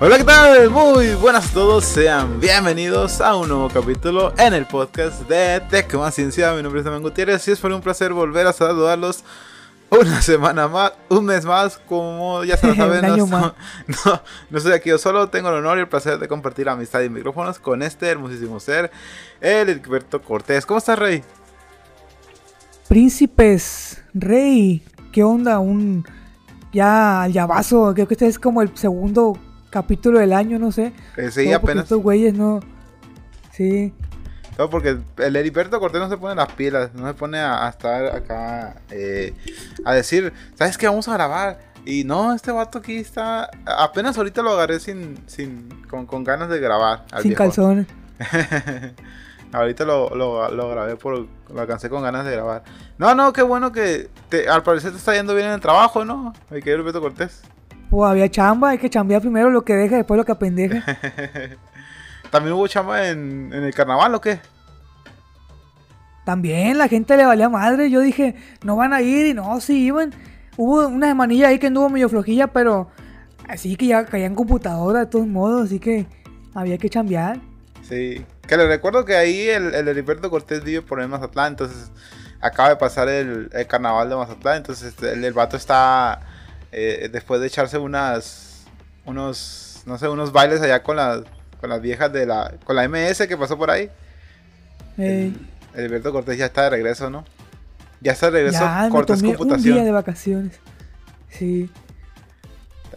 Hola, ¿qué tal? Muy buenas a todos, sean bienvenidos a un nuevo capítulo en el podcast de Tech Más Ciencia. Mi nombre es Damián Gutiérrez y es por un placer volver a saludarlos una semana más, un mes más, como ya se lo saben. no, no, no, estoy aquí yo solo, tengo el honor y el placer de compartir amistad y micrófonos con este hermosísimo ser, el Edberto Cortés. ¿Cómo estás, Rey? Príncipes, Rey, ¿qué onda? Un ya al llavazo, creo que este es como el segundo capítulo del año, no sé. Eh, sí, apenas. Estos güeyes no. Sí. No, porque el Heriberto Cortés no se pone las pilas, no se pone a, estar acá eh, a decir, ¿sabes qué? Vamos a grabar. Y no, este vato aquí está. Apenas ahorita lo agarré sin. sin con, ganas de grabar. sin calzones. ahorita lo, lo, grabé por. Lo alcancé con ganas de grabar. No, no, qué bueno que al parecer te está yendo bien en el trabajo, ¿no? Mi querido Heriberto Cortés. Pues había chamba, hay que chambear primero lo que deja, después lo que apendeja. ¿También hubo chamba en, el carnaval o qué? También, la gente le valía madre. Yo dije, no van a ir y no, sí iban. Hubo una semanilla ahí que anduvo medio flojilla, pero así que ya caían computadora de todos modos, así que había que chambear. Sí, que le recuerdo que ahí el, el Heriberto Cortés vive por el Mazatlán, entonces acaba de pasar el, carnaval de Mazatlán, entonces este, el, el vato está eh, después de echarse unas, unos, no sé, unos bailes allá con las, con las viejas de la, con la MS que pasó por ahí. El, Alberto Cortés ya está de regreso, ¿no? Ya está de regreso ya, Cortés Computación. Un día de vacaciones. Sí.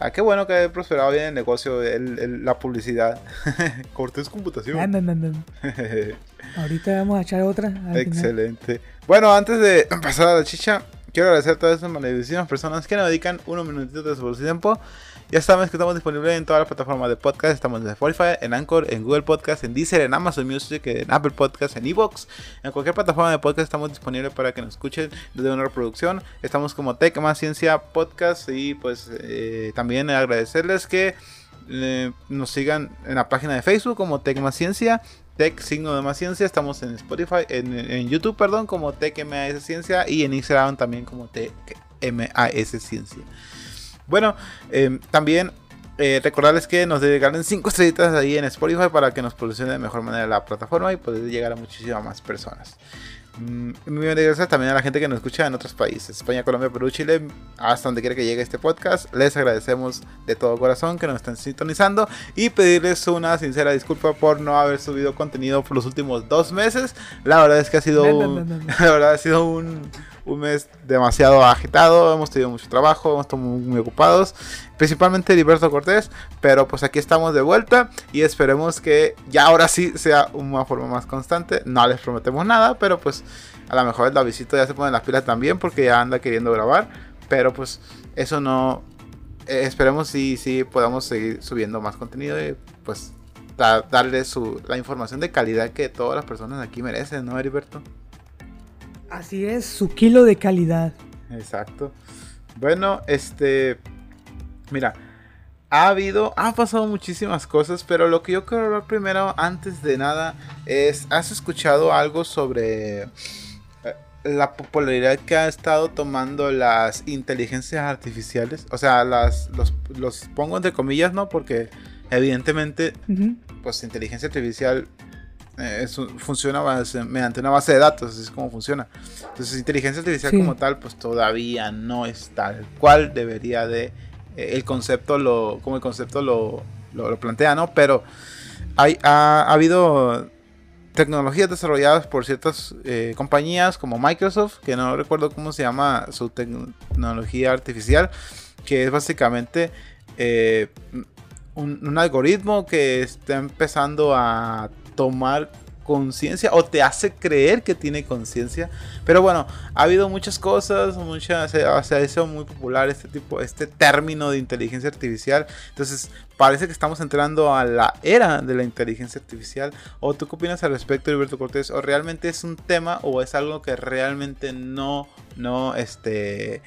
Ah, qué bueno que haya prosperado bien el negocio, la publicidad. Cortés Computación. Ahorita vamos a echar otra. Excelente. Bueno, antes de pasar a la chicha, Quiero agradecer a todas esas maravillosas personas que nos dedican unos minutitos de su tiempo. Ya sabes que estamos disponibles en todas las plataformas de podcast. Estamos en Spotify, en Anchor, en Google Podcast, en Deezer, en Amazon Music, en Apple Podcast, en Evox. En cualquier plataforma de podcast estamos disponibles para que nos escuchen desde una reproducción. Estamos como Tech Ciencia Podcast. Y pues eh, también agradecerles que eh, nos sigan en la página de Facebook como Tech Ciencia Tech Signo de Más Ciencia. Estamos en Spotify, en, YouTube, perdón, como Tech MAS Ciencia y en Instagram también como Tech MAS Ciencia. Bueno, em, también eh, recordarles que nos regalen 5 estrellitas ahí en Spotify para que nos posicione de mejor manera la plataforma y poder llegar a muchísimas más personas. Mm, muy gracias también a la gente que nos escucha en otros países, España, Colombia, Perú, Chile, hasta donde quiera que llegue este podcast. Les agradecemos de todo corazón que nos estén sintonizando y pedirles una sincera disculpa por no haber subido contenido por los últimos dos meses. La verdad es que ha sido, la verdad ha sido un un mes demasiado agitado, hemos tenido mucho trabajo, hemos estado muy, ocupados, principalmente Liberto Cortés, pero pues aquí estamos de vuelta y esperemos que ya ahora sí sea una forma más constante, no les prometemos nada, pero pues a lo mejor el visita ya se pone las pilas también porque ya anda queriendo grabar, pero pues eso no, eh, esperemos si sí, podamos seguir subiendo más contenido y pues darle su, la información de calidad que todas las personas aquí merecen, ¿no, Heriberto? Así es, su kilo de calidad. Exacto. Bueno, este. Mira, ha habido, ha pasado muchísimas cosas, pero lo que yo quiero hablar primero, antes de nada, es: ¿has escuchado algo sobre eh, la popularidad que ha estado tomando las inteligencias artificiales? O sea, las, los, los pongo entre comillas, ¿no? Porque evidentemente, pues inteligencia artificial eh, funciona mediante una base de datos, así es como funciona. Entonces, inteligencia artificial como tal, pues todavía no es tal cual debería de. Eh, el concepto lo. como el concepto lo, lo, plantea, ¿no? Pero hay, ha, habido tecnologías desarrolladas por ciertas eh, compañías como Microsoft, que no recuerdo cómo se llama su tecnología artificial, que es básicamente un, un, algoritmo que está empezando a tomar conciencia o te hace creer que tiene conciencia. Pero bueno, ha habido muchas cosas, muchas, se, ha hecho muy popular este tipo, este término de inteligencia artificial. Entonces, parece que estamos entrando a la era de la inteligencia artificial. ¿O tú qué opinas al respecto, Alberto Cortés? ¿O realmente es un tema o es algo que realmente no, no, este,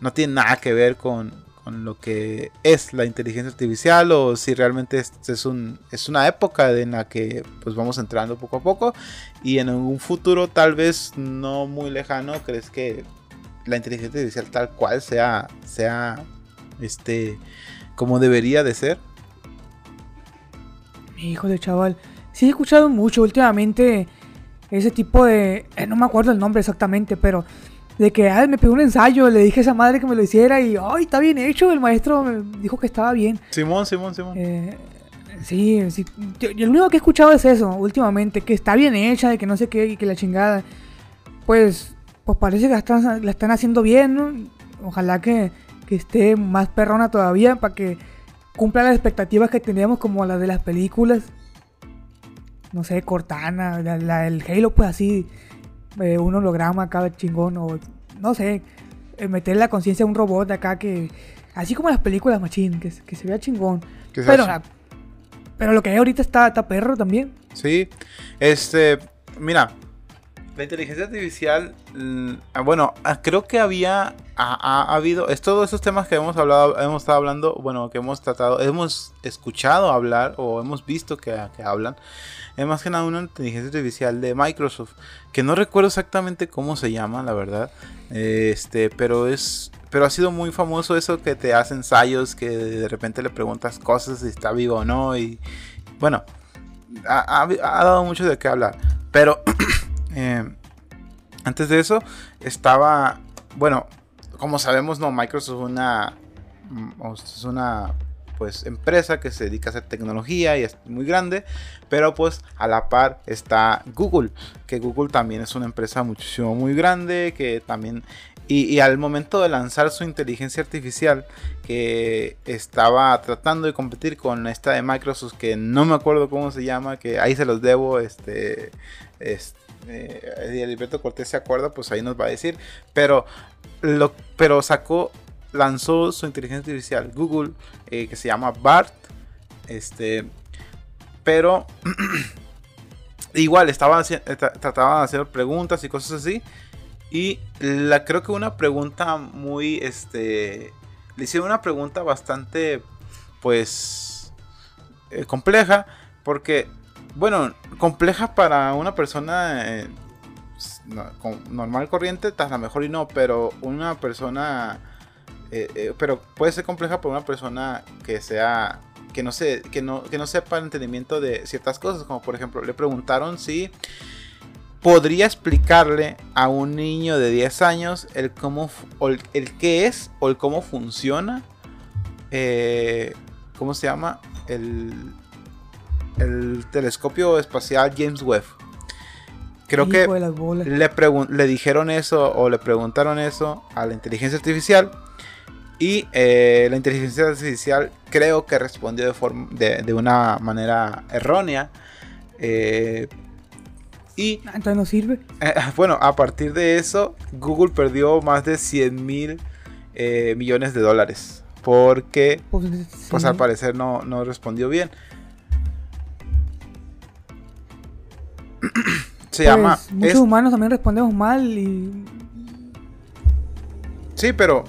no tiene nada que ver con, lo que es la inteligencia artificial o si realmente es, es, un, es una época en la que pues vamos entrando poco a poco y en un futuro tal vez no muy lejano crees que la inteligencia artificial tal cual sea sea este como debería de ser Hijo de chaval. Sí, he escuchado mucho últimamente ese tipo de. eh, no me acuerdo el nombre exactamente, pero. De que ah, me pegó un ensayo, le dije a esa madre que me lo hiciera y. ¡Ay, está bien hecho! El maestro me dijo que estaba bien. Simón, Simón, Simón. Eh, sí, sí. Yo, yo lo único que he escuchado es eso últimamente, que está bien hecha, de que no sé qué, y que la chingada. Pues, pues parece que la están, la están haciendo bien, ¿no? Ojalá que, que esté más perrona todavía para que cumpla las expectativas que teníamos como las de las películas. No sé, Cortana, la, la del Halo, pues así, eh, un holograma acá chingón, o no sé, eh, meter la conciencia a un robot acá que, así como las películas machín, que, se- que se vea chingón. Que Pero, pero lo que hay ahorita está, está perro también. Sí, este, mira, la inteligencia artificial, mm, ah, bueno, ah, creo que había, ha, ha- ha habido, es todos esos temas que hemos hablado, hemos estado hablando, bueno, que hemos tratado, hemos escuchado hablar o hemos visto que, que hablan, es más que nada una inteligencia artificial de Microsoft, que no recuerdo exactamente cómo se llama, la verdad, este, pero es, pero ha sido muy famoso eso que te hace ensayos, que de repente le preguntas cosas si está vivo o no, y bueno, ha dado mucho de qué hablar. Pero eh, antes de eso, estaba. Bueno, como sabemos, no, Microsoft es una. mm, Es una pues empresa que se dedica a hacer tecnología y es muy grande, pero pues a la par está Google, que Google también es una empresa muchísimo muy grande, que también y, y al momento de lanzar su inteligencia artificial, que estaba tratando de competir con esta de Microsoft, que no me acuerdo cómo se llama, que ahí se los debo, este, este eh, Alberto Cortés se acuerda, pues ahí nos va a decir, pero, lo, pero sacó, lanzó su inteligencia artificial Google, eh, que se llama BART, este, pero igual estaban eh, tra- trataban de hacer preguntas y cosas así. Y la, creo que una pregunta muy, este, le hicieron una pregunta bastante, pues, eh, compleja, porque, bueno, compleja para una persona eh, normal, corriente, a lo mejor y no, pero una persona, eh, eh, pero puede ser compleja para una persona que sea, que no, se, que, no, que no sepa el entendimiento de ciertas cosas, como por ejemplo, le preguntaron si podría explicarle a un niño de 10 años el cómo el qué es o el cómo funciona eh, ¿cómo se llama? el el telescopio espacial James Webb creo Hijo que le, le dijeron eso o le preguntaron eso a la inteligencia artificial y eh, la inteligencia artificial creo que respondió de, forma, de, de una manera errónea eh, y Ah, Entonces no sirve. eh, bueno, a partir de eso, Google perdió más de 100 mil eh, millones de dólares. Porque, Pues, pues al parecer no, no respondió bien. Se Pues, llama... Muchos es- humanos también respondemos mal y. sí, pero...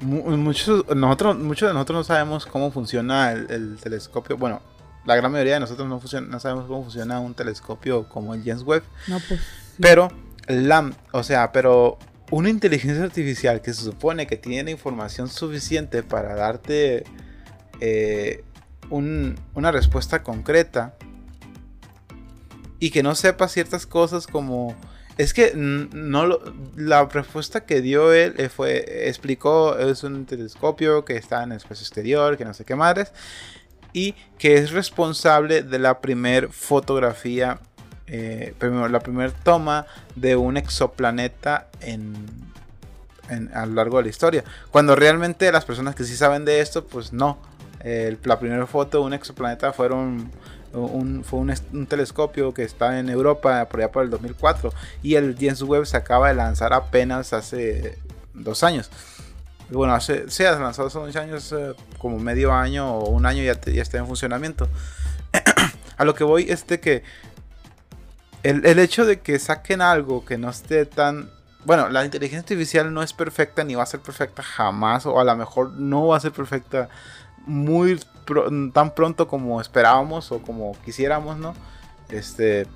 mu- Muchos, nosotros, muchos de nosotros no sabemos cómo funciona el, el telescopio. Bueno, la gran mayoría de nosotros no, funciona- no sabemos cómo funciona un telescopio como el James Webb. No, pues. sí. Pero, la, o sea, pero una inteligencia artificial que se supone que tiene información suficiente para darte eh, un- una respuesta concreta y que no sepa ciertas cosas como es que no lo- la respuesta que dio él eh, fue explicó es un telescopio que está en el espacio exterior que no sé qué madres y que es responsable de la primer fotografía eh, primero, la primera toma de un exoplaneta en, en- a lo largo de la historia. Cuando realmente las personas que sí saben de esto, pues no. El- la primera foto de un exoplaneta fueron fue un, telescopio que está en Europa por allá por el 2004 y el James Webb se acaba de lanzar apenas hace dos años. Bueno, hace, se ha lanzado hace dos años, eh, como medio año o un año ya está en funcionamiento. A lo que voy es de que el, el hecho de que saquen algo que no esté tan... Bueno, la inteligencia artificial no es perfecta ni va a ser perfecta jamás, o a lo mejor no va a ser perfecta muy tan pronto como esperábamos o como quisiéramos, ¿no? Este,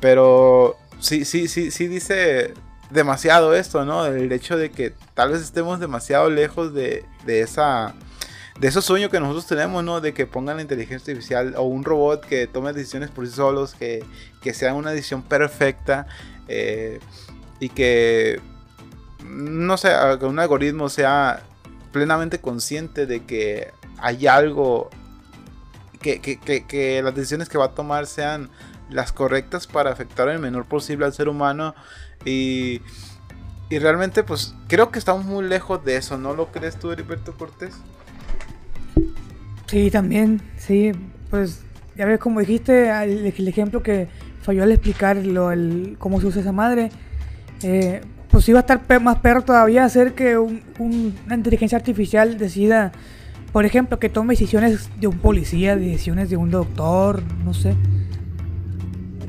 pero sí, sí, sí, sí dice demasiado esto, ¿no? El hecho de que tal vez estemos demasiado lejos de, de esa de esos sueños que nosotros tenemos, ¿no? De que pongan la inteligencia artificial o un robot que tome decisiones por sí solos, que, que sea una decisión perfecta eh, y que, no sé, que un algoritmo sea plenamente consciente de que hay algo, que, que, que, las decisiones que va a tomar sean las correctas para afectar el menor posible al ser humano y... Y realmente, pues, creo que estamos muy lejos de eso, ¿no lo crees tú, Heriberto Cortés? Sí, también, sí. Pues ya ves, como dijiste, el, ejemplo que falló al explicar lo, el, cómo se usa esa madre, eh, pues iba a estar más perro todavía hacer que un, un, una inteligencia artificial decida, por ejemplo, que tome decisiones de un policía, decisiones de un doctor, no sé,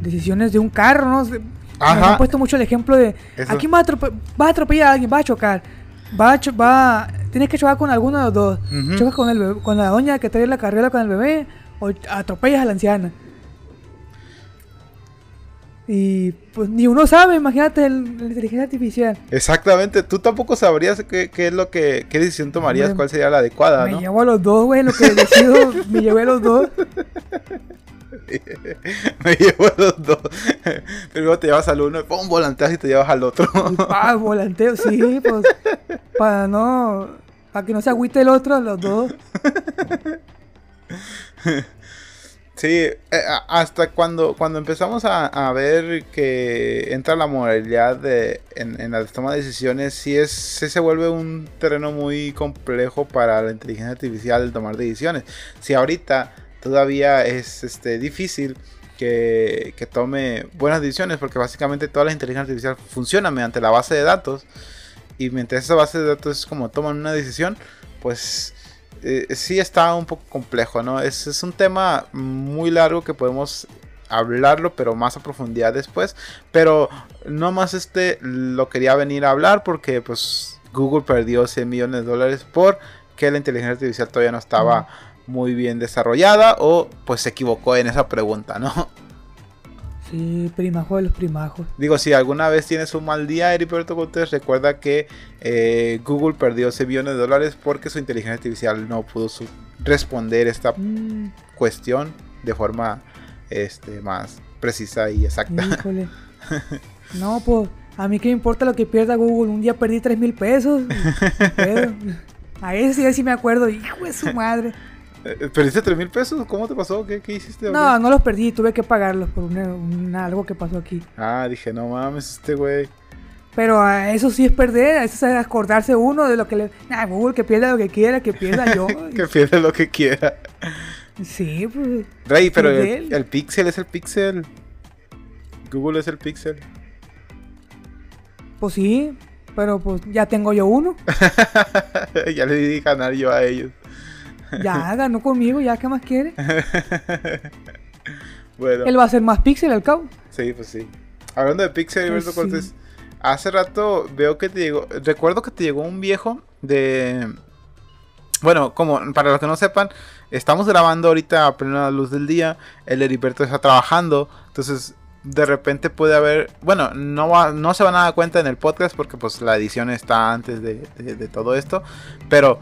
decisiones de un carro, ¿no? Ajá. Me han puesto mucho el ejemplo de, Eso. aquí va a, va a atropellar a alguien, va a chocar, va a, cho- va, tienes que chocar con alguno de los dos. Chocas con, el bebé- con la doña que trae la carrera con el bebé o atropellas a la anciana. Y pues ni uno sabe, imagínate el- la inteligencia artificial. Exactamente, tú tampoco sabrías qué, qué es lo que, qué decisión tomarías, cuál sería la adecuada, me ¿no? llevo a los dos, güey, lo que decido, me llevé a los dos. Me llevo a los dos. Primero te llevas al uno, pum, volanteas y te llevas al otro. Ah, volanteo, sí, pues para no, para que no se agüite el otro, los dos. Sí, eh, hasta cuando, cuando empezamos a, a ver que entra la moralidad de, en, en la toma de decisiones, sí, es, sí se vuelve un terreno muy complejo para la inteligencia artificial tomar decisiones. Si ahorita todavía es este, difícil que, que tome buenas decisiones, porque básicamente toda la inteligencia artificial funciona mediante la base de datos, y mientras esa base de datos es como toman una decisión, pues eh, sí está un poco complejo, ¿no? Es, es un tema muy largo que podemos hablarlo, pero más a profundidad después. Pero no más este lo quería venir a hablar porque pues Google perdió 100 millones de dólares porque la inteligencia artificial todavía no estaba muy bien desarrollada o pues se equivocó en esa pregunta, ¿no? Sí, primajo de los primajos. Digo, si alguna vez tienes un mal día, Heriberto Cortés, recuerda que eh, Google perdió 100 millones de dólares porque su inteligencia artificial no pudo responder esta Mm, cuestión de forma este, más precisa y exacta. híjole. No, pues, a mí qué me importa lo que pierda Google. Un día perdí 3 mil pesos. A ese sí, sí me acuerdo. Hijo de su madre. Eh, ¿Perdiste 3 mil pesos? ¿Cómo te pasó? ¿Qué, qué hiciste? No, no los perdí. Tuve que pagarlos por una- algo que pasó aquí. Ah, dije, no mames, este güey. Pero a eso sí es perder. Eso es acordarse uno de lo que le. Nah, Google que pierda lo que quiera, que pierda yo. que pierde lo que quiera. Sí, pues. Rey, pero el, el Pixel es el Pixel. Google es el Pixel. Pues sí. Pero pues ya tengo yo uno. ya le di ganar yo a ellos. Ya ganó conmigo, ya qué más quiere. Bueno. Él va a hacer más píxel al cabo. Sí, pues sí. Hablando de Pixel, Alberto sí. Cortés, hace rato veo que te llegó, recuerdo que te llegó un viejo de... Bueno, como para los que no sepan, estamos grabando ahorita a plena luz del día, el Heriberto está trabajando, entonces de repente puede haber, bueno, no, va, no se van a dar cuenta en el podcast porque pues la edición está antes de, de- de todo esto, pero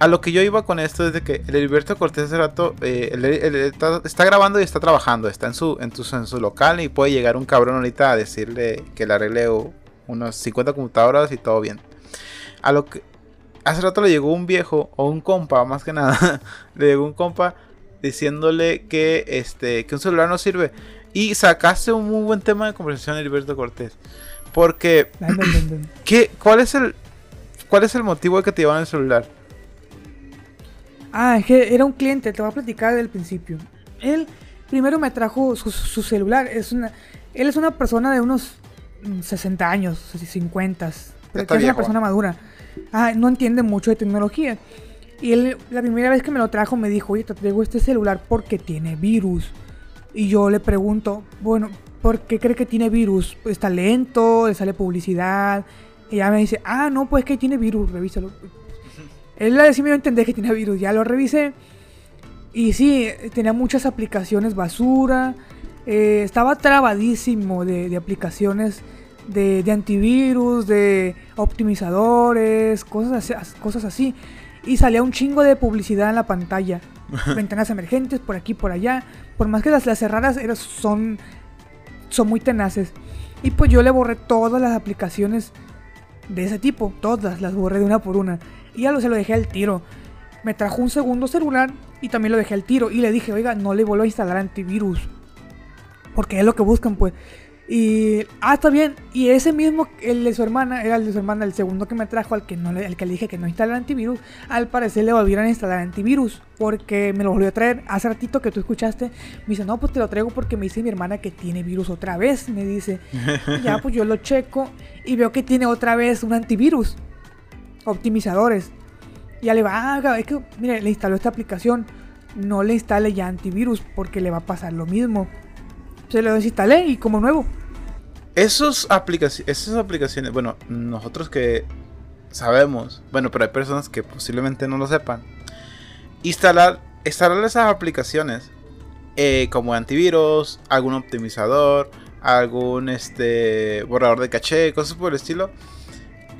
a lo que yo iba con esto es de que el Heriberto Cortés hace rato eh, él- él está, está grabando y está trabajando, está en su, en, su, en su local y puede llegar un cabrón ahorita a decirle que le arregle unos 50 computadoras y todo bien. A lo que hace rato le llegó un viejo o un compa, más que nada, le llegó un compa diciéndole que este que un celular no sirve y sacaste un muy buen tema de conversación Heriberto Cortés. Porque. ¿qué, cuál es el cuál es el motivo de que te llevan el celular? Ah, es que era un cliente, te voy a platicar del principio. Él primero me trajo su, su celular. Es una, él es una persona de unos mm, 60 años, 50. Pero es una persona madura. Ah, no entiende mucho de tecnología. Y él, la primera vez que me lo trajo, me dijo, oye, te traigo este celular porque tiene virus. Y yo le pregunto, bueno, ¿por qué cree que tiene virus? Está lento, le sale publicidad. Y ella me dice, ah, no, pues que tiene virus, revísalo. Él sí me dio a entender que tenía virus, ya lo revisé. Y sí, tenía muchas aplicaciones basura. eh, estaba trabadísimo de, de aplicaciones de, de antivirus, de optimizadores, cosas así, cosas así. y salía un chingo de publicidad en la pantalla. Ventanas emergentes por aquí, por allá. Por más que las, las cerradas eran- son, son muy tenaces. Y pues yo le borré todas las aplicaciones de ese tipo. Todas las borré de una por una. Y ya lo, se lo dejé al tiro. Me trajo un segundo celular y también lo dejé al tiro. Y le dije, oiga, no le vuelvo a instalar antivirus. Porque es lo que buscan, pues. Y. Ah, está bien. Y ese mismo, el de su hermana, era el de su hermana, el segundo que me trajo, al que, no le, que le dije que no instalara antivirus. Al parecer le volvieron a instalar antivirus. Porque me lo volvió a traer. Hace ratito que tú escuchaste. Me dice, no, pues te lo traigo porque me dice mi hermana que tiene virus otra vez. Me dice. Ya, pues yo lo checo. Y veo que tiene otra vez un antivirus. Optimizadores. Y ya le va, ah, es que, mire, le instaló esta aplicación. No le instale ya antivirus porque le va a pasar lo mismo. Se lo desinstalé y como nuevo. Esos aplicaci- esas aplicaciones, bueno, nosotros que sabemos, bueno, pero hay personas que posiblemente no lo sepan. Instalar, instalar esas aplicaciones eh, como antivirus, algún optimizador, algún este borrador de caché, cosas por el estilo.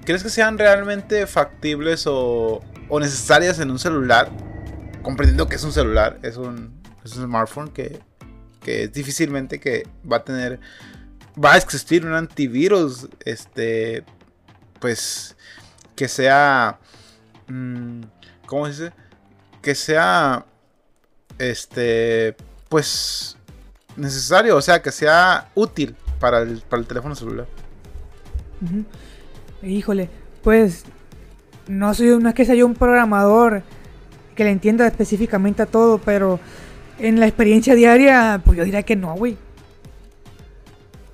¿Crees que sean realmente factibles o, necesarias en un celular? Comprendiendo que es un celular, es un, smartphone que, que difícilmente que va a tener va a existir un antivirus, este, pues, que sea, mm, ¿cómo se dice? Que sea, este, pues, necesario, o sea, que sea útil para el, teléfono celular. Ujú. Híjole, pues no soy no es que sea yo un programador que le entienda específicamente a todo, pero en la experiencia diaria, pues yo diría que no, güey.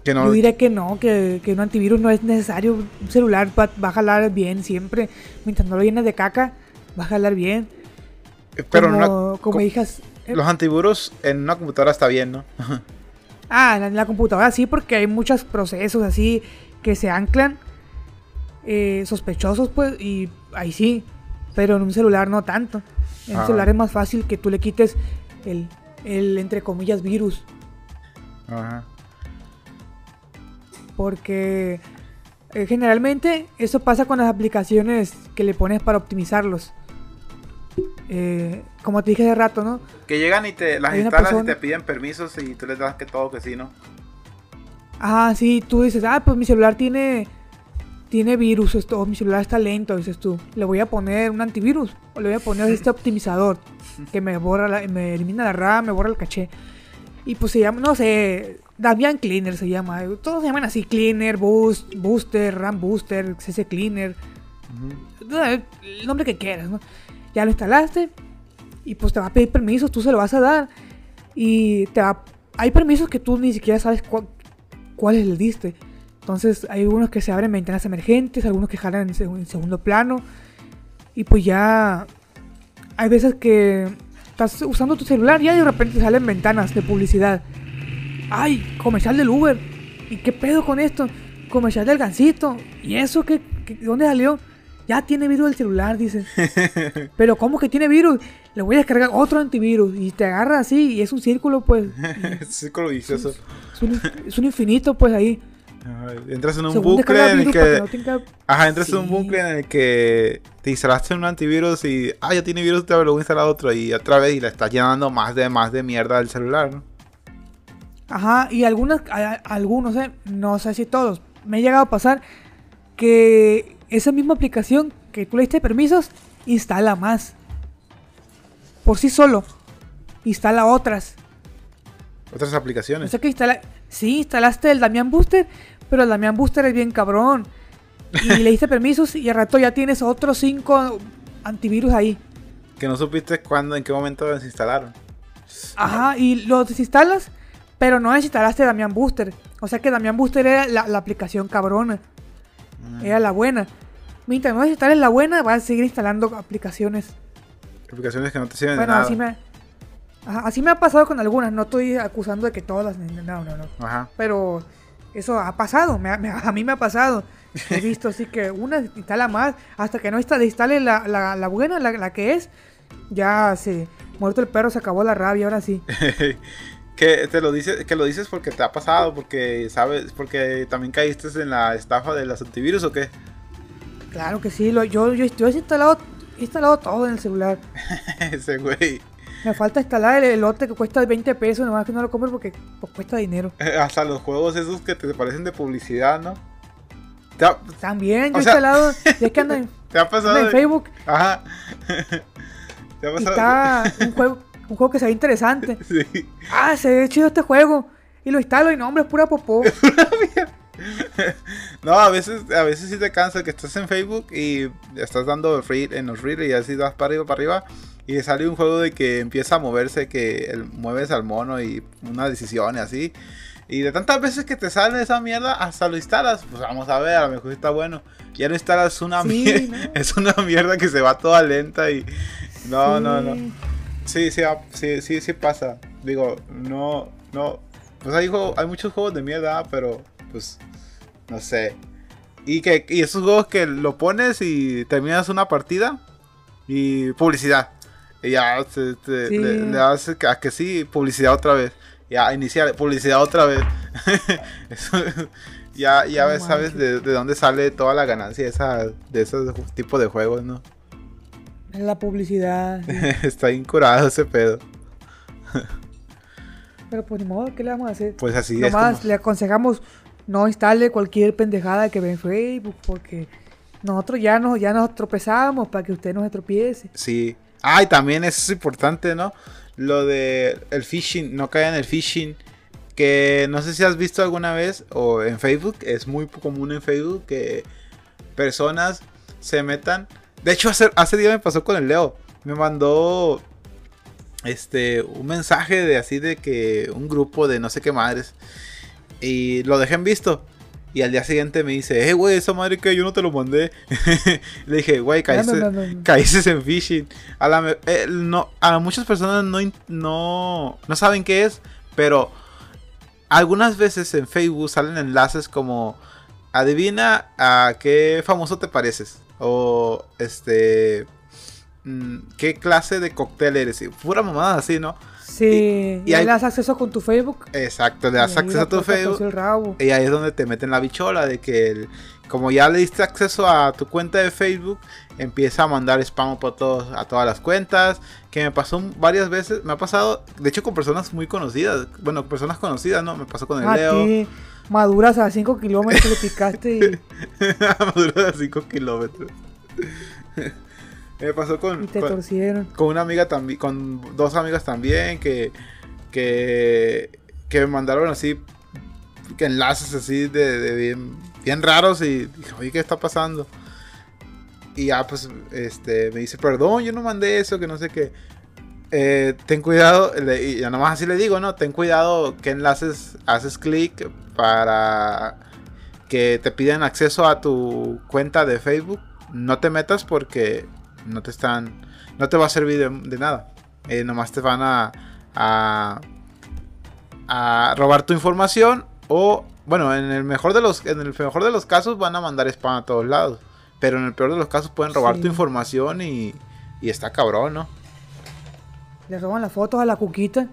Que no, Yo diría que no, que, que un antivirus no es necesario. Un celular va, va a jalar bien siempre. Mientras no lo llenes de caca, va a jalar bien. pero en como, una- como co- hijas. eh, los antivirus en una computadora está bien, ¿no? Ah, en la, en la computadora sí, porque hay muchos procesos así que se anclan eh, sospechosos, pues, y ahí sí. Pero en un celular no tanto. En Ah. un celular es más fácil que tú le quites el, el entre comillas, virus. Ajá. Porque eh, generalmente eso pasa con las aplicaciones que le pones para optimizarlos. Eh, como te dije hace rato, ¿no? Que llegan y te las instalas y te piden permisos y tú les das que todo que sí, ¿no? Ah, sí, tú dices, ah, pues mi celular tiene tiene virus, esto, o mi celular está lento, dices tú. Le voy a poner un antivirus, o le voy a poner este optimizador que me borra, la- me elimina la RAM, me borra el caché. Y pues se llama, no sé, Damian Cleaner se llama. Todos se llaman así, Cleaner, Boost, Booster, RAM Booster, CC Cleaner. El nombre que quieras, ¿no? Ya lo instalaste y pues te va a pedir permisos, tú se lo vas a dar. Y te va... Hay permisos que tú ni siquiera sabes cuál cuáles le diste. Entonces hay algunos que se abren ventanas emergentes, algunos que jalan en, seg- en segundo plano. Y pues ya hay veces que estás usando tu celular y ya de repente salen ventanas de publicidad. Ay, comercial del Uber. ¿Y qué pedo con esto? Comercial del gancito. ¿Y eso qué, qué- de dónde salió? Ya tiene virus el celular, dice. Pero ¿cómo que tiene virus? Le voy a descargar otro antivirus. Y te agarra así y es un círculo, pues. Círculo vicioso. es, un, es un infinito, pues ahí. Ajá, Entras en un Según bucle en el que... que no tenga- Ajá, entras en un bucle en el que te instalaste un antivirus y... Ah, ya tiene virus, te lo voy a instalar otro y otra vez y le estás llenando más de más de mierda al celular, ¿no? Ajá, y algunas, a- algunos, eh, no sé si todos, me ha llegado a pasar que esa misma aplicación que tú le diste permisos, instala más. Por sí solo. Instala otras. Otras O aplicaciones. sea que instala... Sí, instalaste el Damian Booster, pero el Damian Booster es bien cabrón. Y le diste permisos y al rato ya tienes otros cinco antivirus ahí. Que no supiste cuándo, en qué momento desinstalaron. Ajá, y lo desinstalas, pero no desinstalaste Damian Booster. O sea que Damian Booster era la, la aplicación cabrona, Mm. era la buena. Mientras no desinstales la buena, vas a seguir instalando aplicaciones. Aplicaciones que no te sirven Bueno, de nada. así me, ajá, así me ha pasado con algunas. No estoy acusando de que todas, no, no, no. Ajá. Pero eso ha pasado, me ha- me- a mí me ha pasado. He visto así que una instala más, hasta que no insta- instale la, la, la buena, la, la que es, ya se muerto el perro, se acabó la rabia, ahora sí. que te lo dices, que lo dices porque te ha pasado, porque sabes, porque también caíste en la estafa de los antivirus o qué. Claro que sí, lo, yo, yo, yo he instalado he instalado todo en el celular. Ese güey. Me falta instalar el elote que cuesta 20 pesos, nomás que no lo compro porque pues, cuesta dinero. Hasta los juegos esos que te parecen de publicidad, ¿no? ¿Te ha, También, yo he instalado, y es que ando en, te ha pasado? ando en de- Facebook Ajá. ¿Te ha y pasado? está un juego, un juego que se ve interesante. Sí. Ah, se ve chido este juego. Y lo instalo y no, hombre, es pura popó. No, a veces, a veces sí te cansa que estás en Facebook y estás dando read en los reels y así vas para arriba, para arriba. Y sale un juego de que empieza a moverse, que el- mueves al mono y una decisión y así. Y de tantas veces que te sale esa mierda, hasta lo instalas. Pues vamos a ver, a lo mejor está bueno. Ya no instalas una Sí, mierda. ¿no? Es una mierda que se va toda lenta y. No, Sí. no, no. Sí, sí, ah, sí, sí, sí pasa. Digo, no, no. Pues hay, juego- hay muchos juegos de mierda, pero pues, no sé. Y, que, y esos juegos que lo pones y terminas una partida y publicidad. Y ya Sí. le, le das a que sí, publicidad otra vez. Ya, iniciar, publicidad otra vez. Eso- ya ya ves, sabes de, de dónde sale toda la ganancia de, esa, de esos tipos de juegos, ¿no? La publicidad. sí. Está incurado ese pedo. Pero pues ni modo, ¿qué le vamos a hacer? Pues así es. Nomás como- le aconsejamos no instale cualquier pendejada que ve en Facebook porque nosotros ya nos, ya nos tropezamos para que usted no se tropiece. Sí. Ah, y también eso es importante, ¿no? Lo de el phishing, no caer en el phishing. Que no sé si has visto alguna vez o en Facebook, es muy común en Facebook que personas se metan. De hecho, hace, hace día me pasó con el Leo. Me mandó este un mensaje de así de que un grupo de no sé qué madres. Y lo dejé en visto. Y al día siguiente me dice, eh, güey, esa madre que yo no te lo mandé. Le dije, güey, caíste, no, no, no. caíste en phishing. A, la eh, no, a muchas personas no, no, no saben qué es, pero algunas veces en Facebook salen enlaces como adivina a qué famoso te pareces o este qué clase de cóctel eres y pura mamada así, ¿no? Sí, y y, ahí hay- le das acceso con tu Facebook. Exacto, le das y ahí acceso a tu Facebook y ahí es donde te meten la bichola de que el- como ya le diste acceso a tu cuenta de Facebook, empieza a mandar spam por todos, a todas las cuentas. Que me pasó varias veces, me ha pasado, de hecho con personas muy conocidas, bueno, personas conocidas, ¿no? Me pasó con el A Leo. ti, maduras a 5 kilómetros le picaste y, Maduro de 5 kilómetros. Me pasó con, y te con, torcieron. con una amiga también, con dos amigas también que, que, que me mandaron así, que enlaces así de, de bien, bien raros y dije, oye, ¿qué está pasando? Y ya pues este, me dice, perdón, yo no mandé eso, que no sé qué. Eh, ten cuidado, le- y ya nomás así le digo, ¿no? Ten cuidado qué enlaces haces clic para que te piden acceso a tu cuenta de Facebook. No te metas porque no te están, no te va a servir de, de nada. Eh, nomás te van a, a, a robar tu información o, bueno, en el mejor de los, en el mejor de los casos van a mandar spam a todos lados. Pero en el peor de los casos pueden robar Sí. tu información y, y está cabrón, ¿no? Le roban las fotos a la cuquita.